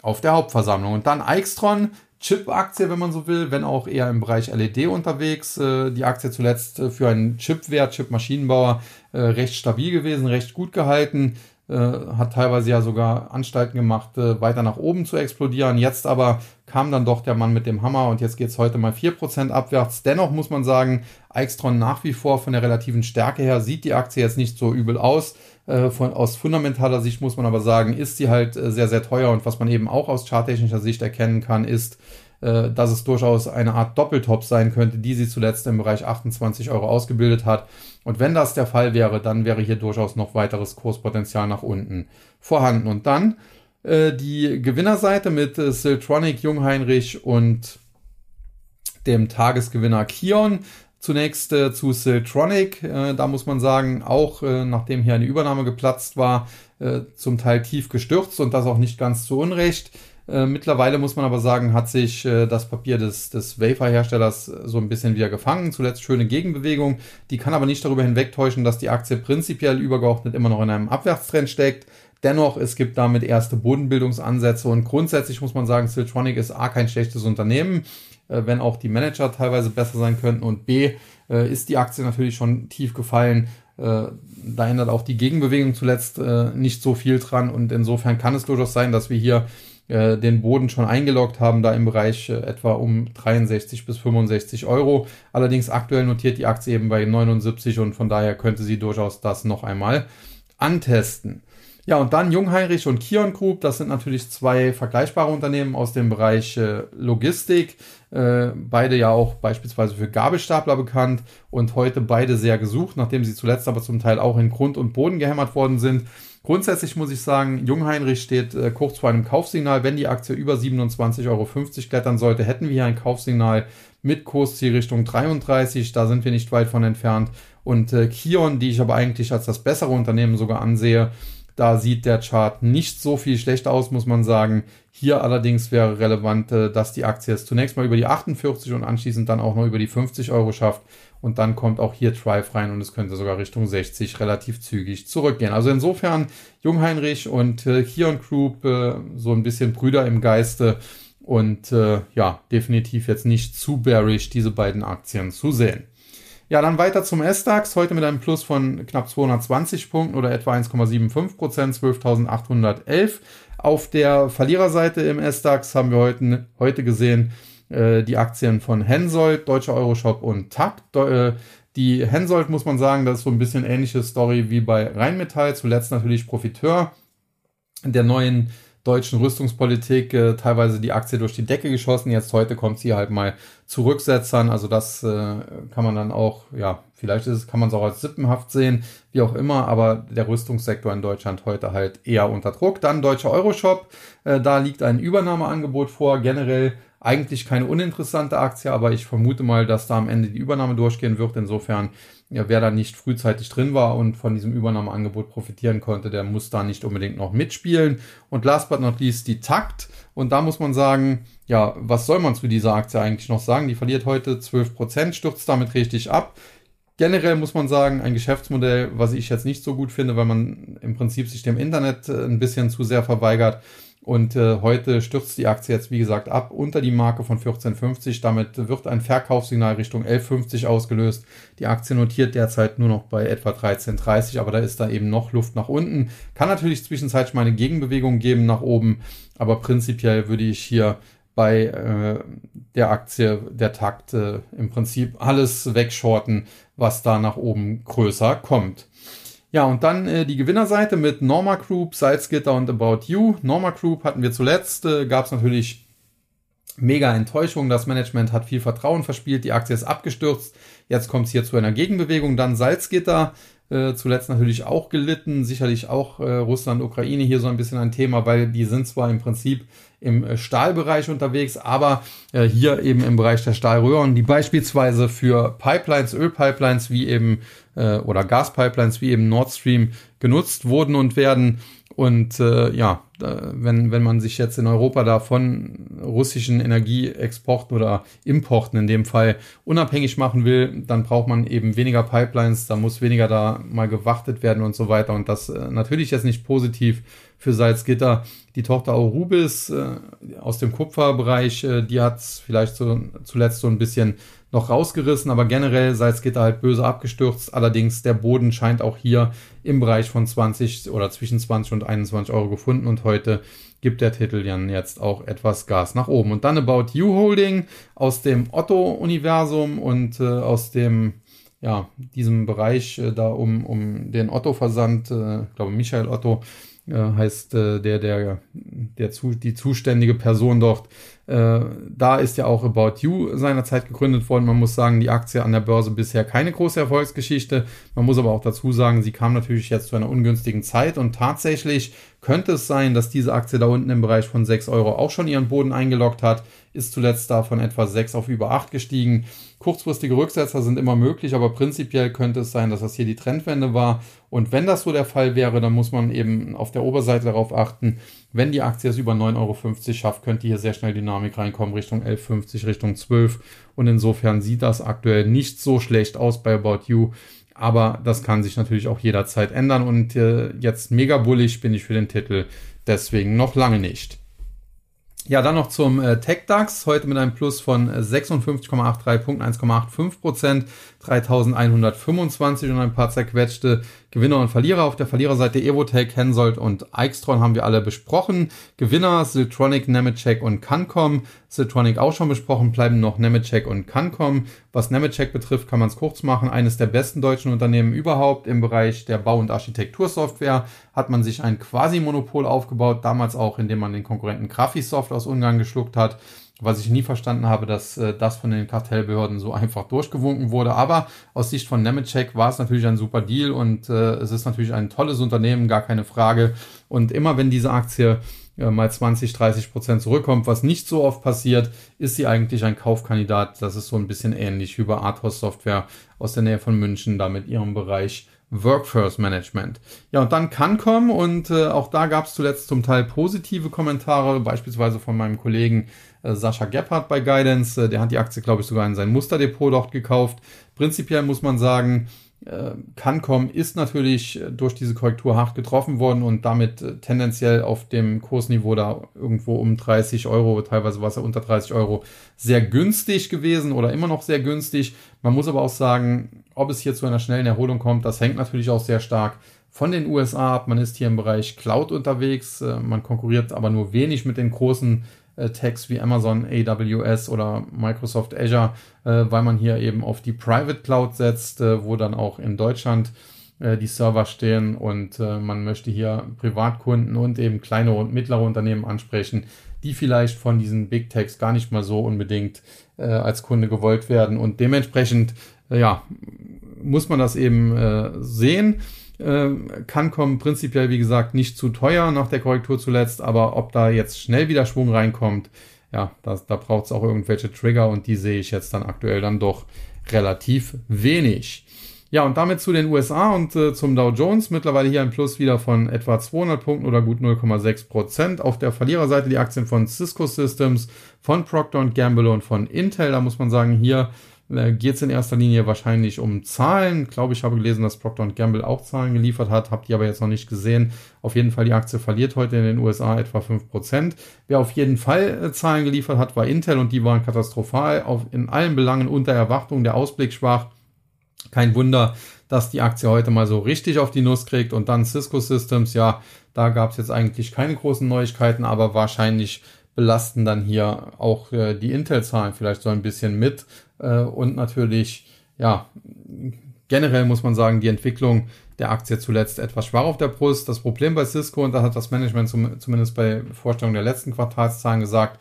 auf der Hauptversammlung. Und dann Eichstron, Chip-Aktie, wenn man so will, wenn auch eher im Bereich LED unterwegs. Äh, die Aktie zuletzt äh, für einen Chipwert, Chip-Maschinenbauer, äh, recht stabil gewesen, recht gut gehalten. Hat teilweise ja sogar Anstalten gemacht, weiter nach oben zu explodieren. Jetzt aber kam dann doch der Mann mit dem Hammer und jetzt geht's heute mal vier Prozent abwärts. Dennoch muss man sagen, Eichstron nach wie vor von der relativen Stärke her sieht die Aktie jetzt nicht so übel aus. Äh, von, aus fundamentaler Sicht muss man aber sagen, ist sie halt äh, sehr, sehr teuer und was man eben auch aus charttechnischer Sicht erkennen kann, ist, äh, dass es durchaus eine Art Doppeltop sein könnte, die sie zuletzt im Bereich 28 Euro ausgebildet hat. Und wenn das der Fall wäre, dann wäre hier durchaus noch weiteres Kurspotenzial nach unten vorhanden. Und dann äh, die Gewinnerseite mit äh, Siltronic, Jungheinrich und dem Tagesgewinner Kion. Zunächst äh, zu Siltronic. Äh, da muss man sagen, auch äh, nachdem hier eine Übernahme geplatzt war, äh, zum Teil tief gestürzt und das auch nicht ganz zu Unrecht. Äh, mittlerweile muss man aber sagen, hat sich äh, das Papier des, des Wafer-Herstellers so ein bisschen wieder gefangen. Zuletzt schöne Gegenbewegung. Die kann aber nicht darüber hinwegtäuschen, dass die Aktie prinzipiell übergeordnet immer noch in einem Abwärtstrend steckt. Dennoch, es gibt damit erste Bodenbildungsansätze und grundsätzlich muss man sagen, Siltronic ist A kein schlechtes Unternehmen wenn auch die Manager teilweise besser sein könnten. Und B, äh, ist die Aktie natürlich schon tief gefallen. Äh, da ändert auch die Gegenbewegung zuletzt äh, nicht so viel dran. Und insofern kann es durchaus sein, dass wir hier äh, den Boden schon eingeloggt haben, da im Bereich äh, etwa um 63 bis 65 Euro. Allerdings aktuell notiert die Aktie eben bei 79 und von daher könnte sie durchaus das noch einmal antesten. Ja, und dann Jungheinrich und Kion Group, das sind natürlich zwei vergleichbare Unternehmen aus dem Bereich äh, Logistik. Äh, beide ja auch beispielsweise für Gabelstapler bekannt und heute beide sehr gesucht, nachdem sie zuletzt aber zum Teil auch in Grund und Boden gehämmert worden sind. Grundsätzlich muss ich sagen, Jungheinrich steht äh, kurz vor einem Kaufsignal. Wenn die Aktie über 27,50 Euro klettern sollte, hätten wir hier ein Kaufsignal mit Kursziel Richtung 33. Da sind wir nicht weit von entfernt. Und äh, Kion, die ich aber eigentlich als das bessere Unternehmen sogar ansehe, da sieht der Chart nicht so viel schlechter aus, muss man sagen. Hier allerdings wäre relevant, äh, dass die Aktie es zunächst mal über die 48 und anschließend dann auch noch über die 50 Euro schafft. Und dann kommt auch hier Thrive rein und es könnte sogar Richtung 60 relativ zügig zurückgehen. Also insofern Jungheinrich und äh, Kion Group äh, so ein bisschen Brüder im Geiste und äh, ja, definitiv jetzt nicht zu bearish, diese beiden Aktien zu sehen. Ja, dann weiter zum S-DAX, heute mit einem Plus von knapp 220 Punkten oder etwa 1,75 Prozent, 12.811. Auf der Verliererseite im S-DAX haben wir heute, heute gesehen äh, die Aktien von Hensoldt, Deutscher Euroshop und Takt. Äh, die Hensoldt muss man sagen, das ist so ein bisschen ähnliche Story wie bei Rheinmetall, zuletzt natürlich Profiteur der neuen deutschen Rüstungspolitik äh, teilweise die Aktie durch die Decke geschossen. Jetzt heute kommt sie halt mal zurücksetzern. Also das äh, kann man dann auch, ja, vielleicht ist kann man es auch als sippenhaft sehen, wie auch immer, aber der Rüstungssektor in Deutschland heute halt eher unter Druck. Dann deutscher Euroshop, äh, da liegt ein Übernahmeangebot vor. Generell eigentlich keine uninteressante Aktie, aber ich vermute mal, dass da am Ende die Übernahme durchgehen wird. Insofern ja, wer da nicht frühzeitig drin war und von diesem Übernahmeangebot profitieren konnte, der muss da nicht unbedingt noch mitspielen. Und last but not least die Takt. Und da muss man sagen, ja, was soll man zu dieser Aktie eigentlich noch sagen? Die verliert heute 12%, stürzt damit richtig ab. Generell muss man sagen, ein Geschäftsmodell, was ich jetzt nicht so gut finde, weil man im Prinzip sich dem Internet äh, ein bisschen zu sehr verweigert. Und äh, heute stürzt die Aktie jetzt, wie gesagt, ab unter die Marke von 14,50. Damit wird ein Verkaufssignal Richtung 11,50 ausgelöst. Die Aktie notiert derzeit nur noch bei etwa 13,30, aber da ist da eben noch Luft nach unten. Kann natürlich zwischenzeitlich mal eine Gegenbewegung geben nach oben, aber prinzipiell würde ich hier bei äh, der Aktie der Takt äh, im Prinzip alles wegshorten, was da nach oben größer kommt. Ja, und dann äh, die Gewinnerseite mit Norma Group, Salzgitter und About You. Norma Group hatten wir zuletzt, äh, gab es natürlich mega Enttäuschung. Das Management hat viel Vertrauen verspielt, die Aktie ist abgestürzt. Jetzt kommt es hier zu einer Gegenbewegung. Dann Salzgitter, äh, zuletzt natürlich auch gelitten. Sicherlich auch äh, Russland, Ukraine hier so ein bisschen ein Thema, weil die sind zwar im Prinzip im äh, Stahlbereich unterwegs, aber äh, hier eben im Bereich der Stahlröhren, die beispielsweise für Pipelines, Ölpipelines wie eben äh, oder Gaspipelines wie eben Nord Stream genutzt wurden und werden. Und äh, ja, wenn, wenn man sich jetzt in Europa da von russischen Energieexporten oder Importen in dem Fall unabhängig machen will, dann braucht man eben weniger Pipelines, da muss weniger da mal gewartet werden und so weiter. Und das äh, natürlich jetzt nicht positiv für Salzgitter. Die Tochter Aurubis äh, aus dem Kupferbereich, äh, die hat vielleicht so, zuletzt so ein bisschen noch rausgerissen, aber generell Salzgitter halt böse abgestürzt. Allerdings der Boden scheint auch hier im Bereich von 20 oder zwischen 20 und 21 Euro gefunden und heute gibt der Titel dann jetzt auch etwas Gas nach oben. Und dann About You Holding aus dem Otto-Universum und äh, aus dem ja, diesem Bereich äh, da um, um den Otto-Versand, äh, ich glaube Michael Otto äh, heißt äh, der, der, der zu, die zuständige Person dort, Äh, da ist ja auch About You seinerzeit gegründet worden. Man muss sagen, die Aktie an der Börse bisher keine große Erfolgsgeschichte. Man muss aber auch dazu sagen, sie kam natürlich jetzt zu einer ungünstigen Zeit und tatsächlich könnte es sein, dass diese Aktie da unten im Bereich von 6 Euro auch schon ihren Boden eingeloggt hat, ist zuletzt da von etwa 6 auf über 8 gestiegen. Kurzfristige Rücksetzer sind immer möglich, aber prinzipiell könnte es sein, dass das hier die Trendwende war. Und wenn das so der Fall wäre, dann muss man eben auf der Oberseite darauf achten, wenn die Aktie es über 9,50 Euro schafft, könnte hier sehr schnell Dynamik reinkommen, Richtung 11,50, Richtung 12. Und insofern sieht das aktuell nicht so schlecht aus bei About You. Aber das kann sich natürlich auch jederzeit ändern. Und äh, jetzt mega bullig bin ich für den Titel. Deswegen noch lange nicht. Ja, dann noch zum äh, TechDAX. Heute mit einem Plus von 56,83 Punkten, 1,85 Prozent, 3125 und ein paar zerquetschte Gewinner und Verlierer. Auf der Verliererseite Evotech, Hensoldt und Eichstron haben wir alle besprochen. Gewinner Siltronic, Nemetschek und Cancom. Siltronic auch schon besprochen, bleiben noch Nemetschek und Cancom. Was Nemetschek betrifft, kann man es kurz machen. Eines der besten deutschen Unternehmen überhaupt im Bereich der Bau- und Architektursoftware hat man sich ein Quasi-Monopol aufgebaut, damals auch, indem man den Konkurrenten Graphisoft aus Ungarn geschluckt hat was ich nie verstanden habe, dass äh, das von den Kartellbehörden so einfach durchgewunken wurde. Aber aus Sicht von Nemetschek war es natürlich ein super Deal und äh, es ist natürlich ein tolles Unternehmen, gar keine Frage. Und immer wenn diese Aktie äh, mal 20, 30 Prozent zurückkommt, was nicht so oft passiert, ist sie eigentlich ein Kaufkandidat. Das ist so ein bisschen ähnlich wie bei Athos Software aus der Nähe von München, da mit ihrem Bereich Workforce Management. Ja, und dann Cancom und äh, auch da gab es zuletzt zum Teil positive Kommentare, beispielsweise von meinem Kollegen Sascha Gebhardt bei Guidance. Äh, der hat die Aktie, glaube ich, sogar in sein Musterdepot dort gekauft. Prinzipiell muss man sagen, äh, Cancom ist natürlich durch diese Korrektur hart getroffen worden und damit tendenziell auf dem Kursniveau da irgendwo um 30 Euro, teilweise war es ja unter 30 Euro, sehr günstig gewesen oder immer noch sehr günstig. Man muss aber auch sagen, ob es hier zu einer schnellen Erholung kommt, das hängt natürlich auch sehr stark von den USA ab. Man ist hier im Bereich Cloud unterwegs, man konkurriert aber nur wenig mit den großen äh, Tags wie Amazon AWS oder Microsoft Azure, äh, weil man hier eben auf die Private Cloud setzt, äh, wo dann auch in Deutschland äh, die Server stehen und äh, man möchte hier Privatkunden und eben kleine und mittlere Unternehmen ansprechen, die vielleicht von diesen Big Techs gar nicht mal so unbedingt äh, als Kunde gewollt werden. Und dementsprechend ja muss man das eben sehen äh, kann kommen, prinzipiell wie gesagt nicht zu teuer nach der Korrektur zuletzt, aber ob da jetzt schnell wieder Schwung reinkommt, ja, das, da braucht es auch irgendwelche Trigger und die sehe ich jetzt dann aktuell dann doch relativ wenig. Ja, und damit zu den USA und äh, zum Dow Jones. Mittlerweile hier ein Plus wieder von etwa 200 Punkten oder gut 0,6 Prozent. Auf der Verliererseite die Aktien von Cisco Systems, von Procter Gamble und von Intel. Da muss man sagen, hier äh, geht es in erster Linie wahrscheinlich um Zahlen. Ich glaube, ich habe gelesen, dass Procter Gamble auch Zahlen geliefert hat, habt ihr aber jetzt noch nicht gesehen. Auf jeden Fall, die Aktie verliert heute in den USA etwa 5%. Wer auf jeden Fall äh, Zahlen geliefert hat, war Intel und die waren katastrophal, auf, in allen Belangen unter Erwartung, der Ausblick schwach. Kein Wunder, dass die Aktie heute mal so richtig auf die Nuss kriegt und dann Cisco Systems, ja, da gab es jetzt eigentlich keine großen Neuigkeiten, aber wahrscheinlich belasten dann hier auch äh, die Intel-Zahlen vielleicht so ein bisschen mit. Äh, und natürlich, ja, generell muss man sagen, die Entwicklung der Aktie zuletzt etwas schwach auf der Brust. Das Problem bei Cisco, und da hat das Management zum, zumindest bei Vorstellung der letzten Quartalszahlen gesagt,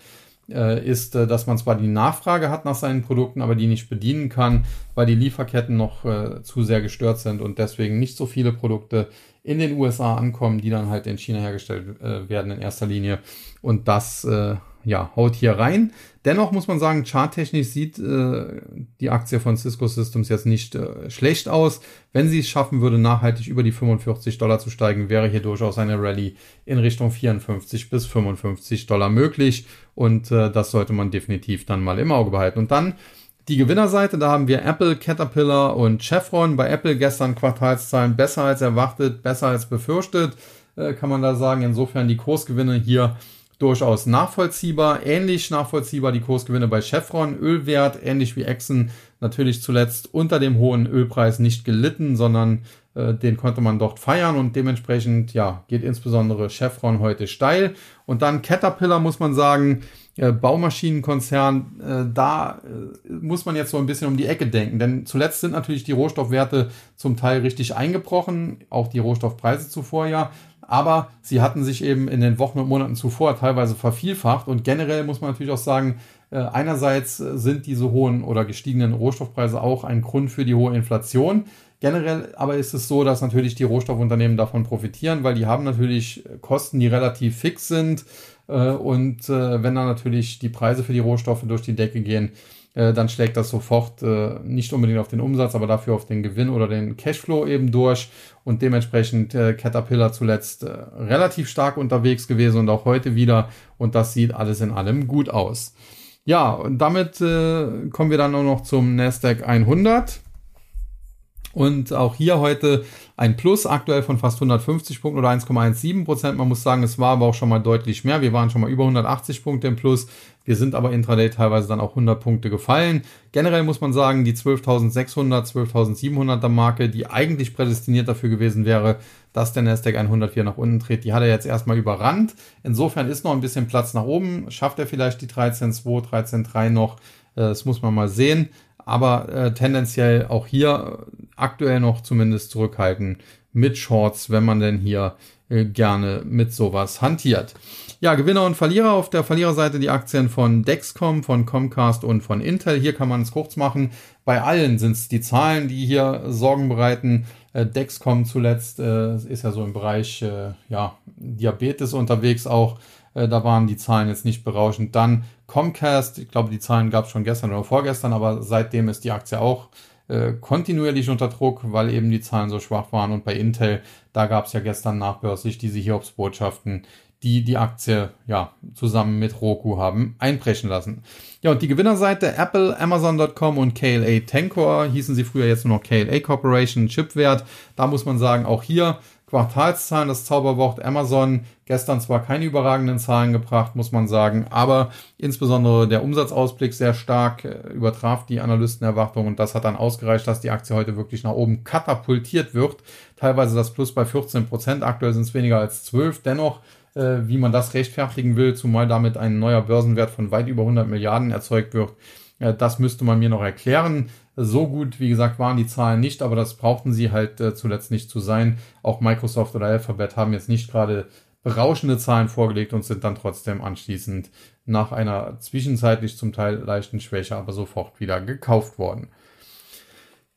äh, ist, äh, dass man zwar die Nachfrage hat nach seinen Produkten, aber die nicht bedienen kann, weil die Lieferketten noch äh, zu sehr gestört sind und deswegen nicht so viele Produkte in den USA ankommen, die dann halt in China hergestellt äh, werden in erster Linie. Und das äh, ja, haut hier rein. Dennoch muss man sagen, charttechnisch sieht äh, die Aktie von Cisco Systems jetzt nicht äh, schlecht aus. Wenn sie es schaffen würde, nachhaltig über die 45 Dollar zu steigen, wäre hier durchaus eine Rallye in Richtung 54 bis 55 Dollar möglich. Und äh, das sollte man definitiv dann mal im Auge behalten. Und dann die Gewinnerseite, da haben wir Apple, Caterpillar und Chevron. Bei Apple gestern Quartalszahlen besser als erwartet, besser als befürchtet, äh, kann man da sagen. Insofern die Kursgewinne hier durchaus nachvollziehbar. Ähnlich nachvollziehbar die Kursgewinne bei Chevron. Ölwert, ähnlich wie Exxon, natürlich zuletzt unter dem hohen Ölpreis nicht gelitten, sondern äh, den konnte man dort feiern und dementsprechend, ja, geht insbesondere Chevron heute steil. Und dann Caterpillar muss man sagen, äh, Baumaschinenkonzern, äh, da äh, muss man jetzt so ein bisschen um die Ecke denken, denn zuletzt sind natürlich die Rohstoffwerte zum Teil richtig eingebrochen, auch die Rohstoffpreise zuvor ja, aber sie hatten sich eben in den Wochen und Monaten zuvor teilweise vervielfacht und generell muss man natürlich auch sagen, äh, einerseits sind diese hohen oder gestiegenen Rohstoffpreise auch ein Grund für die hohe Inflation. Generell aber ist es so, dass natürlich die Rohstoffunternehmen davon profitieren, weil die haben natürlich Kosten, die relativ fix sind. Äh, und äh, wenn dann natürlich die Preise für die Rohstoffe durch die Decke gehen, äh, dann schlägt das sofort äh, nicht unbedingt auf den Umsatz, aber dafür auf den Gewinn oder den Cashflow eben durch. Und dementsprechend äh, Caterpillar zuletzt äh, relativ stark unterwegs gewesen und auch heute wieder. Und das sieht alles in allem gut aus. Ja, und damit äh, kommen wir dann auch noch zum Nasdaq 100. Und auch hier heute ein Plus aktuell von fast 150 Punkten oder 1,17 Prozent. Man muss sagen, es war aber auch schon mal deutlich mehr. Wir waren schon mal über 180 Punkte im Plus. Wir sind aber intraday teilweise dann auch 100 Punkte gefallen. Generell muss man sagen, die 12.600, 12.700er Marke, die eigentlich prädestiniert dafür gewesen wäre, dass der Nasdaq 100 hier nach unten dreht, die hat er jetzt erstmal überrannt. Insofern ist noch ein bisschen Platz nach oben. Schafft er vielleicht die 13.2, 13.3 noch? Äh, das muss man mal sehen aber äh, tendenziell auch hier aktuell noch zumindest zurückhalten mit Shorts, wenn man denn hier äh, gerne mit sowas hantiert. Ja, Gewinner und Verlierer auf der Verliererseite die Aktien von Dexcom, von Comcast und von Intel. Hier kann man es kurz machen. Bei allen sind es die Zahlen, die hier Sorgen bereiten. Äh, Dexcom zuletzt äh, ist ja so im Bereich äh, ja, Diabetes unterwegs auch. Äh, da waren die Zahlen jetzt nicht berauschend. Dann Comcast, ich glaube, die Zahlen gab es schon gestern oder vorgestern, aber seitdem ist die Aktie auch äh, kontinuierlich unter Druck, weil eben die Zahlen so schwach waren. Und bei Intel, da gab es ja gestern nachbörslich diese Hiobsbotschaften, die die Aktie ja zusammen mit Roku haben einbrechen lassen. Ja, und die Gewinnerseite Apple, Amazon.com und KLA Tencor hießen sie früher jetzt nur noch KLA Corporation, Chipwert. Da muss man sagen, auch hier Quartalszahlen, das Zauberwort Amazon, gestern zwar keine überragenden Zahlen gebracht, muss man sagen, aber insbesondere der Umsatzausblick sehr stark äh, übertraf die Analystenerwartungen und das hat dann ausgereicht, dass die Aktie heute wirklich nach oben katapultiert wird. Teilweise das Plus bei 14 Prozent, aktuell sind es weniger als 12. Dennoch, äh, wie man das rechtfertigen will, zumal damit ein neuer Börsenwert von weit über 100 Milliarden erzeugt wird, äh, das müsste man mir noch erklären. So gut, wie gesagt, waren die Zahlen nicht, aber das brauchten sie halt äh, zuletzt nicht zu sein. Auch Microsoft oder Alphabet haben jetzt nicht gerade berauschende Zahlen vorgelegt und sind dann trotzdem anschließend nach einer zwischenzeitlich zum Teil leichten Schwäche aber sofort wieder gekauft worden.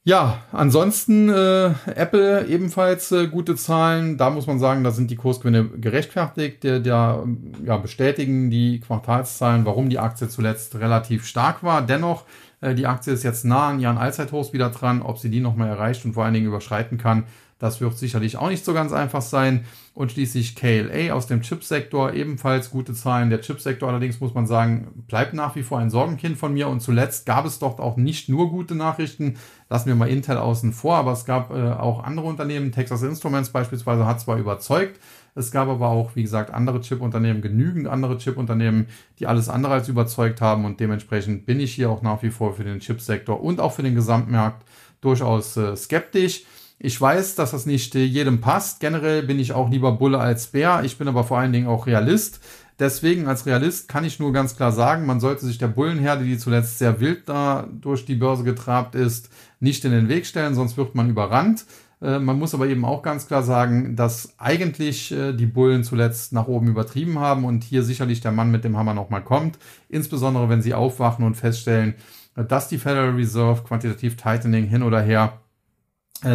Ja, ansonsten äh, Apple ebenfalls äh, gute Zahlen. Da muss man sagen, da sind die Kursgewinne gerechtfertigt. Der, der ja, bestätigen die Quartalszahlen, warum die Aktie zuletzt relativ stark war. Dennoch die Aktie ist jetzt nah an ihren Allzeithochs wieder dran. Ob sie die nochmal erreicht und vor allen Dingen überschreiten kann, das wird sicherlich auch nicht so ganz einfach sein. Und schließlich KLA aus dem Chipsektor ebenfalls gute Zahlen. Der Chipsektor allerdings muss man sagen, bleibt nach wie vor ein Sorgenkind von mir. Und zuletzt gab es dort auch nicht nur gute Nachrichten. Lassen wir mal Intel außen vor, aber es gab äh, auch andere Unternehmen. Texas Instruments beispielsweise hat zwar überzeugt, es gab aber auch, wie gesagt, andere Chip-Unternehmen, genügend andere Chip-Unternehmen, die alles andere als überzeugt haben. Und dementsprechend bin ich hier auch nach wie vor für den Chipsektor und auch für den Gesamtmarkt durchaus äh, skeptisch. Ich weiß, dass das nicht äh, jedem passt. Generell bin ich auch lieber Bulle als Bär. Ich bin aber vor allen Dingen auch Realist. Deswegen als Realist kann ich nur ganz klar sagen, man sollte sich der Bullenherde, die zuletzt sehr wild da durch die Börse getrabt ist, nicht in den Weg stellen, sonst wird man überrannt. Äh, man muss aber eben auch ganz klar sagen, dass eigentlich äh, die Bullen zuletzt nach oben übertrieben haben und hier sicherlich der Mann mit dem Hammer nochmal kommt. Insbesondere wenn sie aufwachen und feststellen, dass die Federal Reserve quantitativ Tightening hin oder her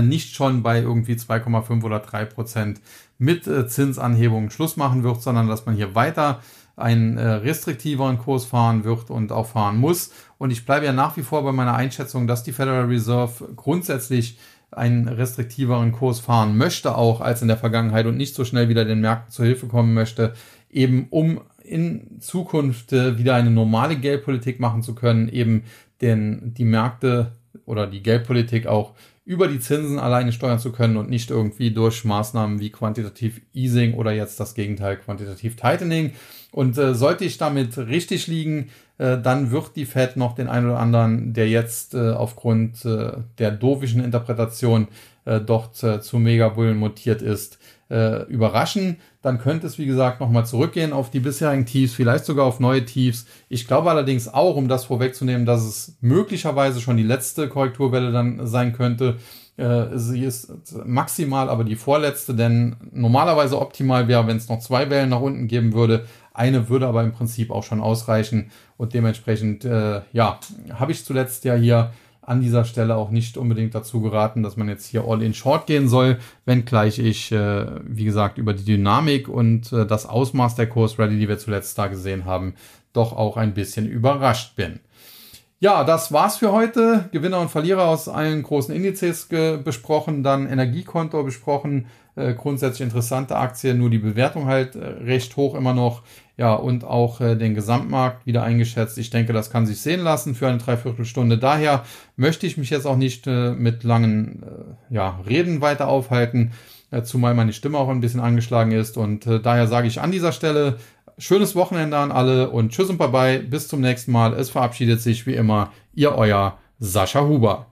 nicht schon bei irgendwie 2,5 oder 3 Prozent mit Zinsanhebungen Schluss machen wird, sondern dass man hier weiter einen restriktiveren Kurs fahren wird und auch fahren muss. Und ich bleibe ja nach wie vor bei meiner Einschätzung, dass die Federal Reserve grundsätzlich einen restriktiveren Kurs fahren möchte, auch als in der Vergangenheit und nicht so schnell wieder den Märkten zur Hilfe kommen möchte, eben um in Zukunft äh, wieder eine normale Geldpolitik machen zu können, eben denn die Märkte oder die Geldpolitik auch über die Zinsen alleine steuern zu können und nicht irgendwie durch Maßnahmen wie quantitativ Easing oder jetzt das Gegenteil quantitativ Tightening. Und äh, sollte ich damit richtig liegen, äh, dann wird die Fed noch den einen oder anderen, der jetzt äh, aufgrund äh, der doofischen Interpretation äh, dort äh, zu Megabullen mutiert ist, äh, überraschen. Dann könnte es, wie gesagt, nochmal zurückgehen auf die bisherigen Tiefs, vielleicht sogar auf neue Tiefs. Ich glaube allerdings auch, um das vorwegzunehmen, dass es möglicherweise schon die letzte Korrekturwelle dann sein könnte. Äh, sie ist maximal aber die vorletzte, denn normalerweise optimal wäre, wenn es noch zwei Wellen nach unten geben würde. Eine würde aber im Prinzip auch schon ausreichen und dementsprechend, äh, ja, habe ich zuletzt ja hier an dieser Stelle auch nicht unbedingt dazu geraten, dass man jetzt hier all in short gehen soll, wenngleich ich, äh, wie gesagt, über die Dynamik und äh, das Ausmaß der Kursrally, die wir zuletzt da gesehen haben, doch auch ein bisschen überrascht bin. Ja, das war's für heute. Gewinner und Verlierer aus allen großen Indizes besprochen, dann Energiekonto besprochen, äh, grundsätzlich interessante Aktie, nur die Bewertung halt äh, recht hoch immer noch. Ja, und auch äh, den Gesamtmarkt wieder eingeschätzt. Ich denke, das kann sich sehen lassen für eine Dreiviertelstunde. Daher möchte ich mich jetzt auch nicht äh, mit langen äh, ja, Reden weiter aufhalten, zumal meine Stimme auch ein bisschen angeschlagen ist. Und daher sage ich an dieser Stelle schönes Wochenende an alle und tschüss und bye bye. Bis zum nächsten Mal. Es verabschiedet sich wie immer Ihr euer Sascha Huber.